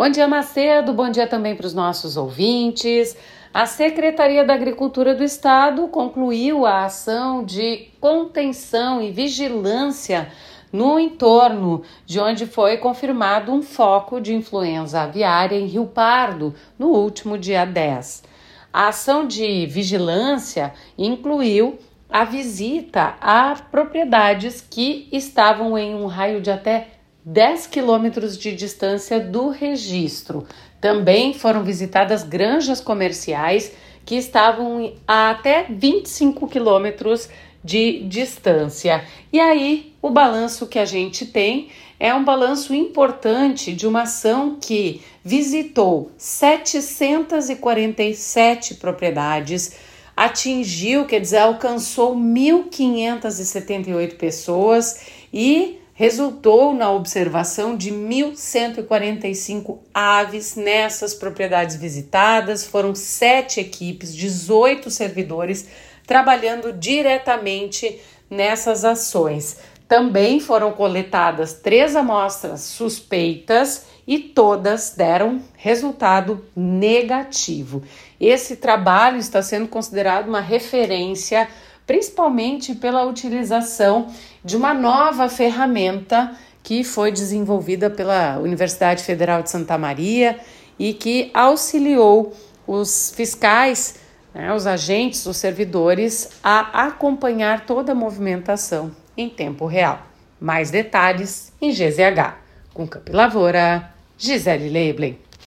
Bom dia, Macedo. Bom dia também para os nossos ouvintes. A Secretaria da Agricultura do Estado concluiu a ação de contenção e vigilância no entorno de onde foi confirmado um foco de influenza aviária em Rio Pardo no último dia 10. A ação de vigilância incluiu a visita a propriedades que estavam em um raio de até 10 quilômetros de distância do registro. Também foram visitadas granjas comerciais que estavam a até 25 quilômetros de distância. E aí, o balanço que a gente tem é um balanço importante de uma ação que visitou 747 propriedades, atingiu, quer dizer, alcançou 1.578 pessoas e resultou na observação de 1.145 aves nessas propriedades visitadas. Foram sete equipes, 18 servidores trabalhando diretamente nessas ações. Também foram coletadas três amostras suspeitas e todas deram resultado negativo. Esse trabalho está sendo considerado uma referência, principalmente pela utilização de uma nova ferramenta que foi desenvolvida pela Universidade Federal de Santa Maria e que auxiliou os fiscais né, os agentes, os servidores, a acompanhar toda a movimentação em tempo real. Mais detalhes em GZH. Com Lavoura, Gisele Leiblen.